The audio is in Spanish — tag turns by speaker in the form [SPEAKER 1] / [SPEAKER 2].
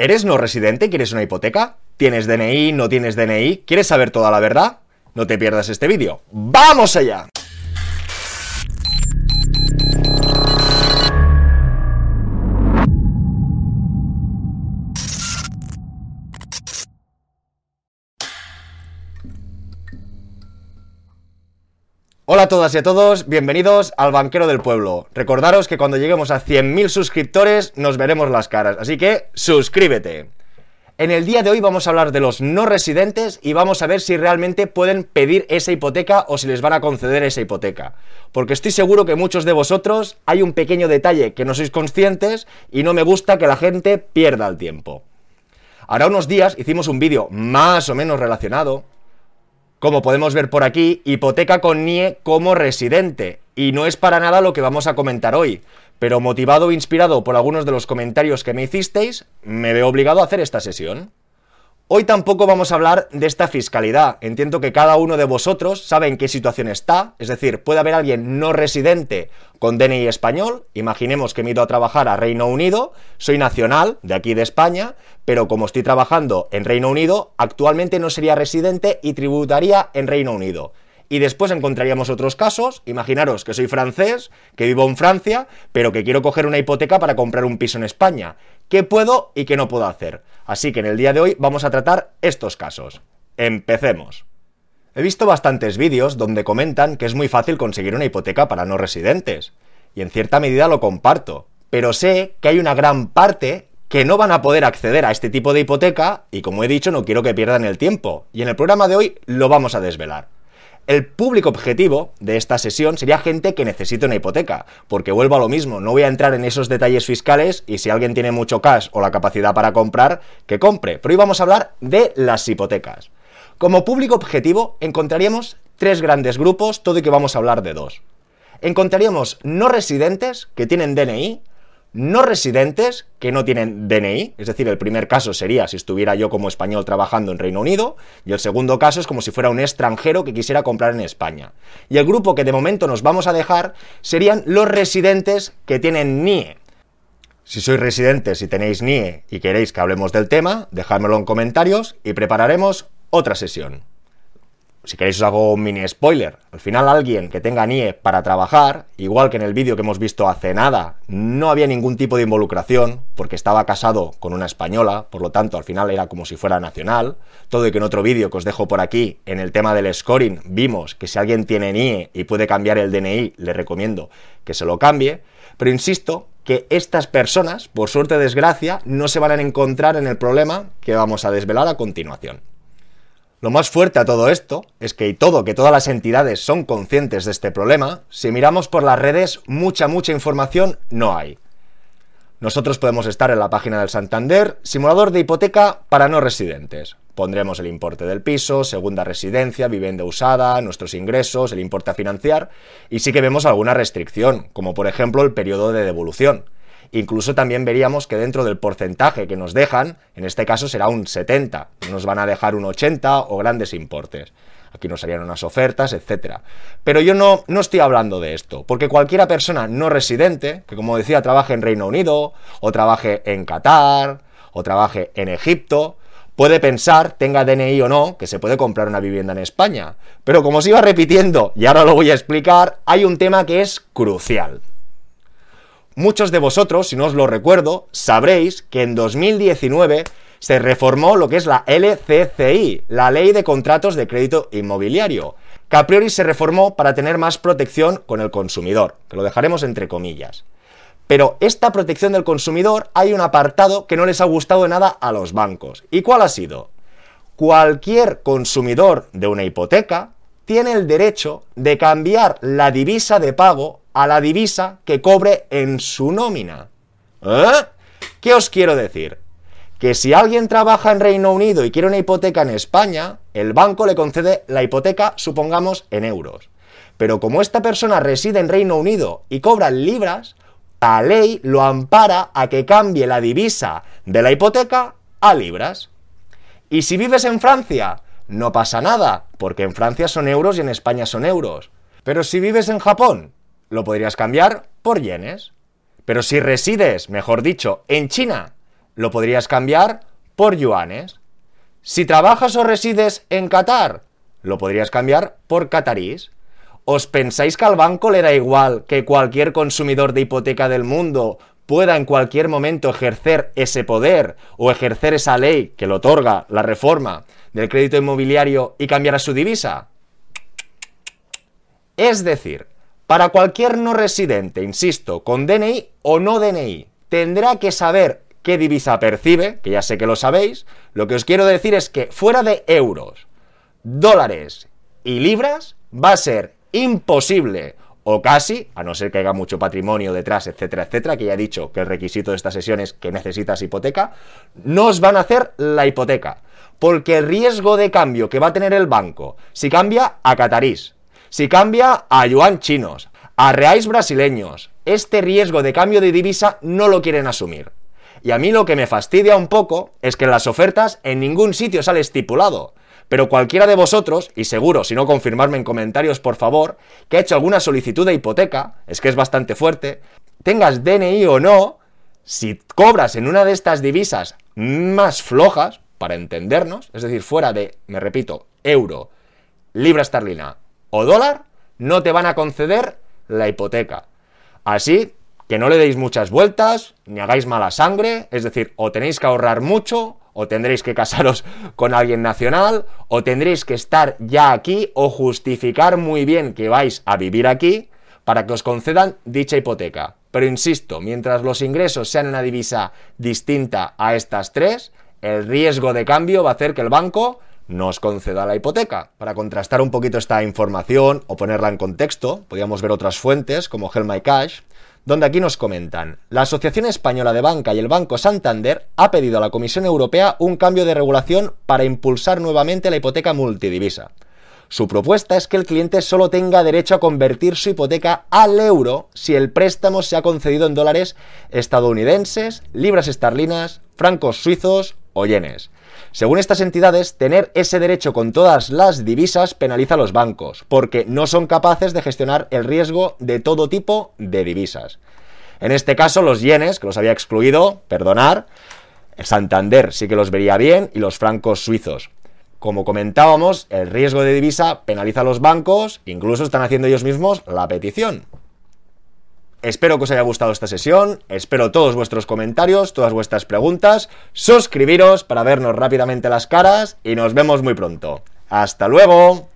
[SPEAKER 1] ¿Eres no residente quieres una hipoteca? ¿Tienes DNI? ¿No tienes DNI? ¿Quieres saber toda la verdad? No te pierdas este vídeo. ¡Vamos allá! Hola a todas y a todos, bienvenidos al Banquero del Pueblo. Recordaros que cuando lleguemos a 100.000 suscriptores nos veremos las caras, así que suscríbete. En el día de hoy vamos a hablar de los no residentes y vamos a ver si realmente pueden pedir esa hipoteca o si les van a conceder esa hipoteca. Porque estoy seguro que muchos de vosotros hay un pequeño detalle que no sois conscientes y no me gusta que la gente pierda el tiempo. Ahora unos días hicimos un vídeo más o menos relacionado como podemos ver por aquí, hipoteca con NIE como residente. Y no es para nada lo que vamos a comentar hoy. Pero motivado e inspirado por algunos de los comentarios que me hicisteis, me veo obligado a hacer esta sesión. Hoy tampoco vamos a hablar de esta fiscalidad. Entiendo que cada uno de vosotros sabe en qué situación está. Es decir, puede haber alguien no residente con DNI español. Imaginemos que me he ido a trabajar a Reino Unido. Soy nacional de aquí de España. Pero como estoy trabajando en Reino Unido, actualmente no sería residente y tributaría en Reino Unido. Y después encontraríamos otros casos. Imaginaros que soy francés, que vivo en Francia, pero que quiero coger una hipoteca para comprar un piso en España. ¿Qué puedo y qué no puedo hacer? Así que en el día de hoy vamos a tratar estos casos. Empecemos. He visto bastantes vídeos donde comentan que es muy fácil conseguir una hipoteca para no residentes. Y en cierta medida lo comparto. Pero sé que hay una gran parte que no van a poder acceder a este tipo de hipoteca y como he dicho no quiero que pierdan el tiempo. Y en el programa de hoy lo vamos a desvelar. El público objetivo de esta sesión sería gente que necesite una hipoteca, porque vuelvo a lo mismo, no voy a entrar en esos detalles fiscales y si alguien tiene mucho cash o la capacidad para comprar, que compre. Pero hoy vamos a hablar de las hipotecas. Como público objetivo encontraríamos tres grandes grupos, todo y que vamos a hablar de dos. Encontraríamos no residentes que tienen DNI, no residentes que no tienen DNI, es decir, el primer caso sería si estuviera yo como español trabajando en Reino Unido, y el segundo caso es como si fuera un extranjero que quisiera comprar en España. Y el grupo que de momento nos vamos a dejar serían los residentes que tienen NIE. Si sois residentes y tenéis NIE y queréis que hablemos del tema, dejádmelo en comentarios y prepararemos otra sesión si queréis os hago un mini spoiler. Al final alguien que tenga NIE para trabajar, igual que en el vídeo que hemos visto hace nada, no había ningún tipo de involucración, porque estaba casado con una española, por lo tanto al final era como si fuera nacional. Todo y que en otro vídeo que os dejo por aquí, en el tema del scoring, vimos que si alguien tiene NIE y puede cambiar el DNI, le recomiendo que se lo cambie. Pero insisto que estas personas, por suerte o desgracia, no se van a encontrar en el problema que vamos a desvelar a continuación. Lo más fuerte a todo esto es que y todo que todas las entidades son conscientes de este problema, si miramos por las redes mucha mucha información no hay. Nosotros podemos estar en la página del Santander, simulador de hipoteca para no residentes. Pondremos el importe del piso, segunda residencia, vivienda usada, nuestros ingresos, el importe a financiar y sí que vemos alguna restricción, como por ejemplo el periodo de devolución. Incluso también veríamos que dentro del porcentaje que nos dejan, en este caso será un 70, no nos van a dejar un 80 o grandes importes. Aquí nos harían unas ofertas, etcétera. Pero yo no, no estoy hablando de esto, porque cualquiera persona no residente, que como decía, trabaje en Reino Unido, o trabaje en Qatar, o trabaje en Egipto, puede pensar, tenga DNI o no, que se puede comprar una vivienda en España. Pero como os iba repitiendo, y ahora lo voy a explicar, hay un tema que es crucial. Muchos de vosotros, si no os lo recuerdo, sabréis que en 2019 se reformó lo que es la LCCI, la Ley de Contratos de Crédito Inmobiliario, que a priori se reformó para tener más protección con el consumidor, que lo dejaremos entre comillas. Pero esta protección del consumidor hay un apartado que no les ha gustado nada a los bancos. ¿Y cuál ha sido? Cualquier consumidor de una hipoteca tiene el derecho de cambiar la divisa de pago a la divisa que cobre en su nómina. ¿Eh? ¿Qué os quiero decir? Que si alguien trabaja en Reino Unido y quiere una hipoteca en España, el banco le concede la hipoteca, supongamos, en euros. Pero como esta persona reside en Reino Unido y cobra en libras, la ley lo ampara a que cambie la divisa de la hipoteca a libras. Y si vives en Francia, no pasa nada, porque en Francia son euros y en España son euros. Pero si vives en Japón, lo podrías cambiar por yenes. Pero si resides, mejor dicho, en China, lo podrías cambiar por yuanes. Si trabajas o resides en Qatar, lo podrías cambiar por catarís. ¿Os pensáis que al banco le da igual que cualquier consumidor de hipoteca del mundo pueda en cualquier momento ejercer ese poder o ejercer esa ley que le otorga la reforma del crédito inmobiliario y cambiar a su divisa? Es decir, para cualquier no residente, insisto, con DNI o no DNI, tendrá que saber qué divisa percibe, que ya sé que lo sabéis. Lo que os quiero decir es que fuera de euros, dólares y libras, va a ser imposible o casi, a no ser que haya mucho patrimonio detrás, etcétera, etcétera, que ya he dicho que el requisito de esta sesión es que necesitas hipoteca, no os van a hacer la hipoteca. Porque el riesgo de cambio que va a tener el banco, si cambia a catarís, si cambia a yuan chinos, a reais brasileños, este riesgo de cambio de divisa no lo quieren asumir. Y a mí lo que me fastidia un poco es que en las ofertas en ningún sitio sale estipulado. Pero cualquiera de vosotros, y seguro, si no confirmarme en comentarios por favor, que ha hecho alguna solicitud de hipoteca, es que es bastante fuerte, tengas DNI o no, si cobras en una de estas divisas más flojas, para entendernos, es decir, fuera de, me repito, euro, libra esterlina o dólar, no te van a conceder la hipoteca. Así que no le deis muchas vueltas, ni hagáis mala sangre, es decir, o tenéis que ahorrar mucho, o tendréis que casaros con alguien nacional, o tendréis que estar ya aquí, o justificar muy bien que vais a vivir aquí, para que os concedan dicha hipoteca. Pero insisto, mientras los ingresos sean una divisa distinta a estas tres, el riesgo de cambio va a hacer que el banco nos conceda la hipoteca. Para contrastar un poquito esta información o ponerla en contexto, podríamos ver otras fuentes como Hell My Cash, donde aquí nos comentan, la Asociación Española de Banca y el Banco Santander ha pedido a la Comisión Europea un cambio de regulación para impulsar nuevamente la hipoteca multidivisa. Su propuesta es que el cliente solo tenga derecho a convertir su hipoteca al euro si el préstamo se ha concedido en dólares estadounidenses, libras esterlinas, francos suizos o yenes. Según estas entidades, tener ese derecho con todas las divisas penaliza a los bancos, porque no son capaces de gestionar el riesgo de todo tipo de divisas. En este caso, los yenes, que los había excluido, perdonar, Santander sí que los vería bien y los francos suizos. Como comentábamos, el riesgo de divisa penaliza a los bancos, incluso están haciendo ellos mismos la petición. Espero que os haya gustado esta sesión, espero todos vuestros comentarios, todas vuestras preguntas, suscribiros para vernos rápidamente las caras y nos vemos muy pronto. ¡Hasta luego!